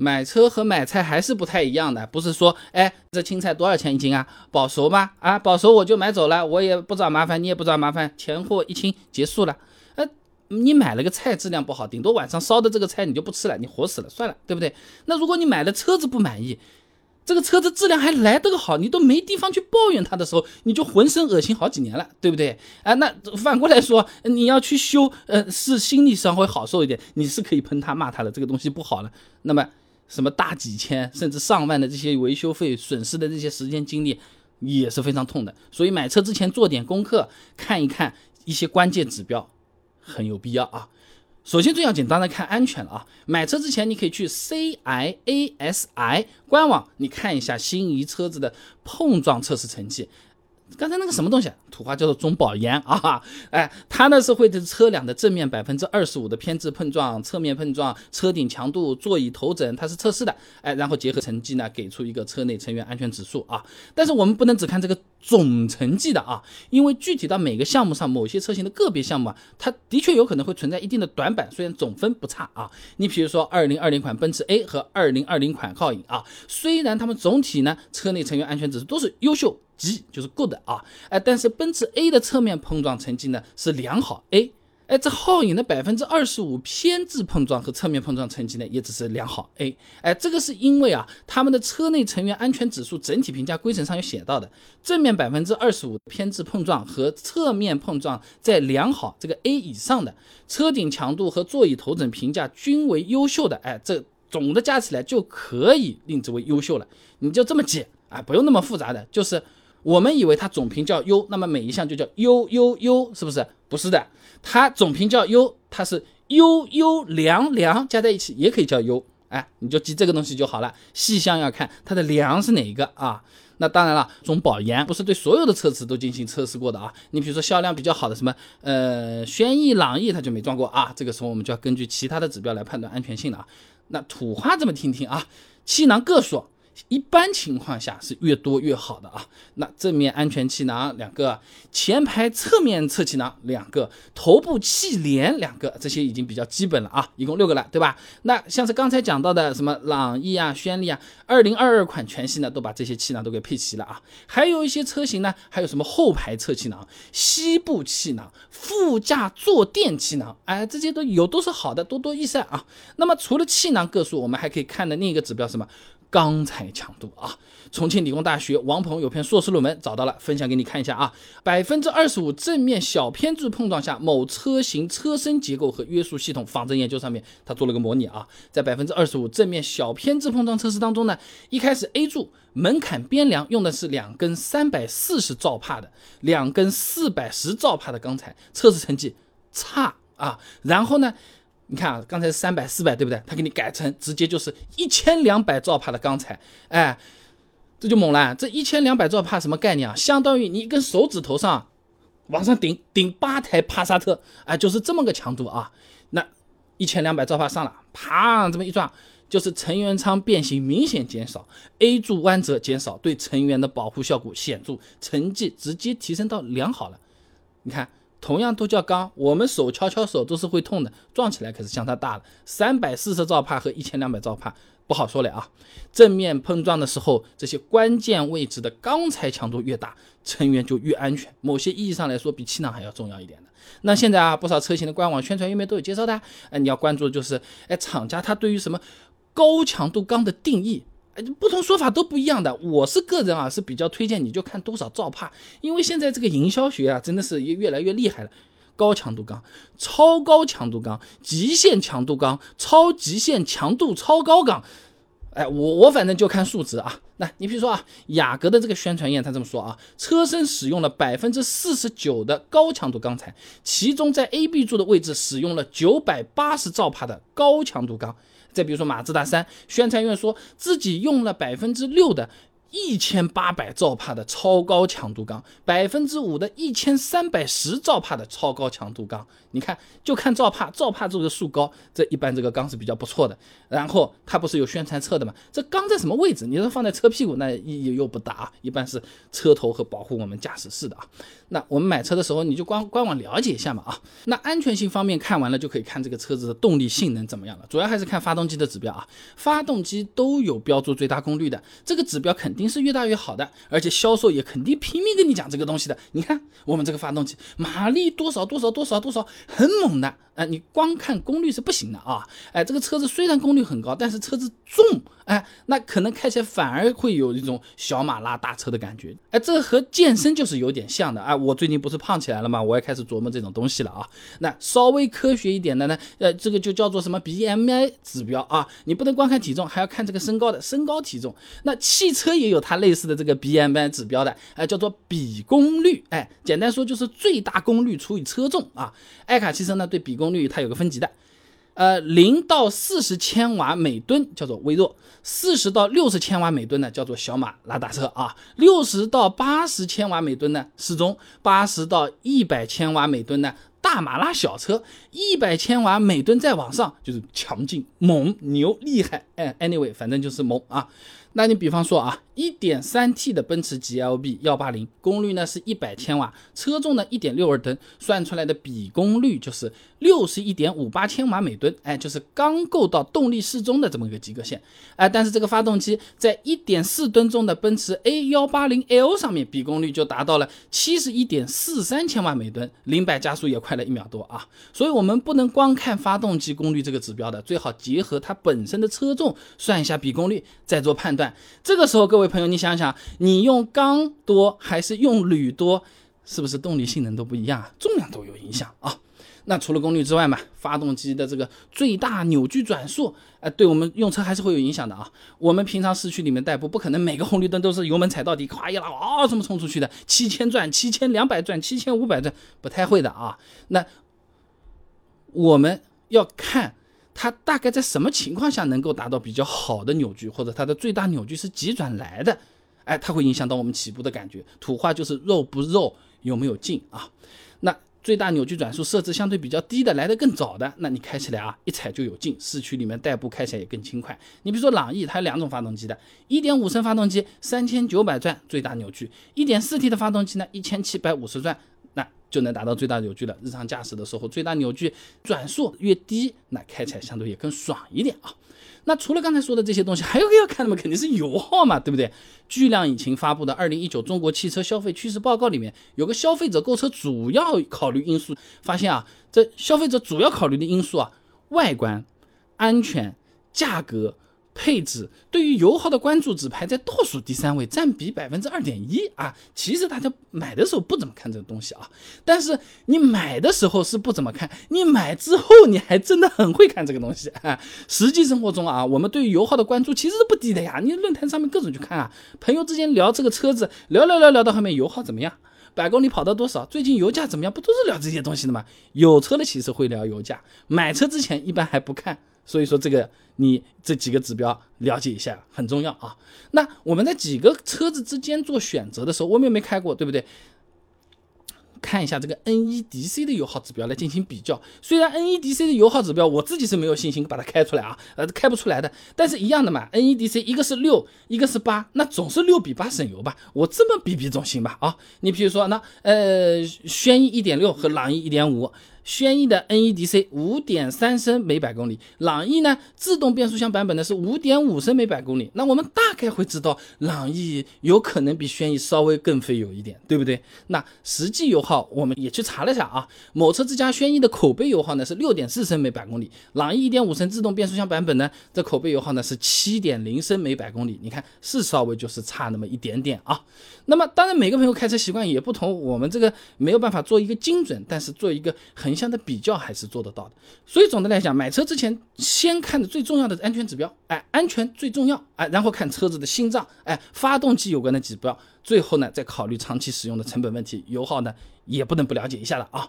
买车和买菜还是不太一样的，不是说，哎，这青菜多少钱一斤啊？保熟吗？啊，保熟我就买走了，我也不找麻烦，你也不找麻烦，钱货一清结束了。呃，你买了个菜质量不好，顶多晚上烧的这个菜你就不吃了，你活死了，算了，对不对？那如果你买了车子不满意，这个车子质量还来得个好，你都没地方去抱怨它的时候，你就浑身恶心好几年了，对不对？啊，那反过来说，你要去修，呃，是心理上会好受一点，你是可以喷他骂他的，这个东西不好了，那么。什么大几千甚至上万的这些维修费损失的这些时间精力也是非常痛的，所以买车之前做点功课，看一看一些关键指标很有必要啊。首先最要紧当然看安全了啊，买车之前你可以去 C I A S I 官网，你看一下心仪车子的碰撞测试成绩。刚才那个什么东西，土话叫做中保研啊，哎，它呢是会对车辆的正面百分之二十五的偏置碰撞、侧面碰撞、车顶强度、座椅头枕，它是测试的，哎，然后结合成绩呢，给出一个车内成员安全指数啊。但是我们不能只看这个总成绩的啊，因为具体到每个项目上，某些车型的个别项目啊，它的确有可能会存在一定的短板，虽然总分不差啊。你比如说二零二零款奔驰 A 和二零二零款皓影啊，虽然它们总体呢车内成员安全指数都是优秀。G 就是 good 啊，哎，但是奔驰 A 的侧面碰撞成绩呢是良好 A，哎，这皓影的百分之二十五偏置碰撞和侧面碰撞成绩呢也只是良好 A，哎，这个是因为啊，他们的车内成员安全指数整体评价规程上有写到的，正面百分之二十五偏置碰撞和侧面碰撞在良好这个 A 以上的，车顶强度和座椅头枕评价均为优秀的，哎，这总的加起来就可以令之为优秀了，你就这么记啊，不用那么复杂的，就是。我们以为它总评叫优，那么每一项就叫优优优，是不是？不是的，它总评叫优，它是优优良良加在一起也可以叫优，哎，你就记这个东西就好了。细项要看它的良是哪一个啊？那当然了，中保研不是对所有的车子都进行测试过的啊。你比如说销量比较好的什么呃轩逸、朗逸，它就没撞过啊。这个时候我们就要根据其他的指标来判断安全性了啊。那土话这么听听啊，气囊个数。一般情况下是越多越好的啊。那正面安全气囊两个，前排侧面侧气囊两个，头部气帘两个，这些已经比较基本了啊，一共六个了，对吧？那像是刚才讲到的什么朗逸啊、轩逸啊，二零二二款全系呢都把这些气囊都给配齐了啊。还有一些车型呢，还有什么后排侧气囊、膝部气囊、副驾坐垫气囊，哎，这些都有都是好的，多多益善啊。那么除了气囊个数，我们还可以看的另一个指标是什么？钢材强度啊！重庆理工大学王鹏有篇硕士论文找到了，分享给你看一下啊。百分之二十五正面小偏置碰撞下，某车型车身结构和约束系统仿真研究上面，他做了个模拟啊。在百分之二十五正面小偏置碰撞测试当中呢，一开始 A 柱门槛边梁用的是两根三百四十兆帕的，两根四百十兆帕的钢材，测试成绩差啊。然后呢？你看啊，刚才三百四百，对不对？他给你改成直接就是一千两百兆帕的钢材，哎，这就猛了。这一千两百兆帕什么概念啊？相当于你一根手指头上往上顶顶八台帕萨特，哎，就是这么个强度啊。那一千两百兆帕上了，啪，这么一撞，就是成员舱变形明显减少，A 柱弯折减少，对成员的保护效果显著，成绩直接提升到良好了。你看。同样都叫钢，我们手敲敲手都是会痛的，撞起来可是相差大了。三百四十兆帕和一千两百兆帕不好说了啊。正面碰撞的时候，这些关键位置的钢材强度越大，成员就越安全。某些意义上来说，比气囊还要重要一点的。那现在啊，不少车型的官网宣传页面都有介绍的。哎，你要关注的就是，哎，厂家他对于什么高强度钢的定义。不同说法都不一样的。我是个人啊，是比较推荐你就看多少兆帕，因为现在这个营销学啊，真的是也越来越厉害了。高强度钢、超高强度钢、极限强度钢、超极限强度超高钢。哎，我我反正就看数值啊。那你比如说啊，雅阁的这个宣传页他这么说啊，车身使用了百分之四十九的高强度钢材，其中在 A、B 柱的位置使用了九百八十兆帕的高强度钢。再比如说马自达三，宣传院说自己用了百分之六的一千八百兆帕的超高强度钢，百分之五的一千三百十兆帕的超高强度钢。你看，就看兆帕，兆帕这个数高，这一般这个钢是比较不错的。然后它不是有宣传册的吗？这钢在什么位置？你说放在车屁股，那意义又不大啊。一般是车头和保护我们驾驶室的啊。那我们买车的时候，你就官官网了解一下嘛啊。那安全性方面看完了，就可以看这个车子的动力性能怎么样了。主要还是看发动机的指标啊。发动机都有标注最大功率的，这个指标肯定。肯定是越大越好的，而且销售也肯定拼命跟你讲这个东西的。你看我们这个发动机马力多少多少多少多少，很猛的。哎，你光看功率是不行的啊！哎，这个车子虽然功率很高，但是车子重，哎，那可能开起来反而会有一种小马拉大车的感觉。哎，这和健身就是有点像的。哎，我最近不是胖起来了吗？我也开始琢磨这种东西了啊。那稍微科学一点的呢，呃，这个就叫做什么 BMI 指标啊？你不能光看体重，还要看这个身高的身高体重。那汽车也有它类似的这个 BMI 指标的，哎，叫做比功率。哎，简单说就是最大功率除以车重啊。爱卡汽车呢对比功率它有个分级的，呃，零到四十千瓦每吨叫做微弱，四十到六十千瓦每吨呢叫做小马拉大车啊，六十到八十千瓦每吨呢适中，八十到一百千瓦每吨呢大马拉小车，一百千瓦每吨再往上就是强劲、猛、牛、厉害，哎，anyway，反正就是猛啊。那你比方说啊。一点三 T 的奔驰 GLB 幺八零，功率呢是一百千瓦，车重呢一点六二吨，算出来的比功率就是六十一点五八千瓦每吨，哎，就是刚够到动力适中的这么一个及格线，哎，但是这个发动机在一点四吨重的奔驰 A 幺八零 L 上面，比功率就达到了七十一点四三千瓦每吨，零百加速也快了一秒多啊，所以我们不能光看发动机功率这个指标的，最好结合它本身的车重算一下比功率，再做判断。这个时候各位。朋友，你想想，你用钢多还是用铝多，是不是动力性能都不一样啊？重量都有影响啊。那除了功率之外嘛，发动机的这个最大扭矩转速，哎，对我们用车还是会有影响的啊。我们平常市区里面代步，不可能每个红绿灯都是油门踩到底，咵一拉啊，这么冲出去的？七千转、七千两百转、七千五百转，不太会的啊。那我们要看。它大概在什么情况下能够达到比较好的扭矩，或者它的最大扭矩是几转来的？哎，它会影响到我们起步的感觉。土话就是肉不肉，有没有劲啊？那最大扭矩转速设置相对比较低的，来的更早的，那你开起来啊，一踩就有劲，市区里面代步开起来也更轻快。你比如说朗逸，它有两种发动机的，一点五升发动机三千九百转最大扭矩，一点四 T 的发动机呢一千七百五十转。那就能达到最大扭矩了。日常驾驶的时候，最大扭矩转速越低，那开起来相对也更爽一点啊。那除了刚才说的这些东西，还有个要看的嘛，肯定是油耗嘛，对不对？巨量引擎发布的《二零一九中国汽车消费趋势报告》里面有个消费者购车主要考虑因素，发现啊，这消费者主要考虑的因素啊，外观、安全、价格。配置对于油耗的关注只排在倒数第三位，占比百分之二点一啊。其实大家买的时候不怎么看这个东西啊，但是你买的时候是不怎么看，你买之后你还真的很会看这个东西啊。实际生活中啊，我们对于油耗的关注其实是不低的呀。你论坛上面各种去看啊，朋友之间聊这个车子，聊聊聊聊到后面油耗怎么样，百公里跑到多少，最近油价怎么样，不都是聊这些东西的吗？有车的其实会聊油价，买车之前一般还不看。所以说这个你这几个指标了解一下很重要啊。那我们在几个车子之间做选择的时候，我们也没开过，对不对？看一下这个 NEDC 的油耗指标来进行比较。虽然 NEDC 的油耗指标我自己是没有信心把它开出来啊，呃，开不出来的。但是一样的嘛，NEDC 一个是六，一个是八，那总是六比八省油吧？我这么比比总行吧？啊，你比如说那呃，轩逸一点六和朗逸一点五。轩逸的 NEDC 五点三升每百公里，朗逸呢自动变速箱版本呢是五点五升每百公里。那我们大概会知道，朗逸有可能比轩逸稍微更费油一点，对不对？那实际油耗我们也去查了下啊，某车之家轩逸的口碑油耗呢是六点四升每百公里，朗逸一点五升自动变速箱版本呢这口碑油耗呢是七点零升每百公里。你看是稍微就是差那么一点点啊。那么当然每个朋友开车习惯也不同，我们这个没有办法做一个精准，但是做一个很。横向的比较还是做得到的，所以总的来讲，买车之前先看的最重要的安全指标，哎，安全最重要，哎，然后看车子的心脏，哎，发动机有关的指标，最后呢再考虑长期使用的成本问题，油耗呢也不能不了解一下了啊。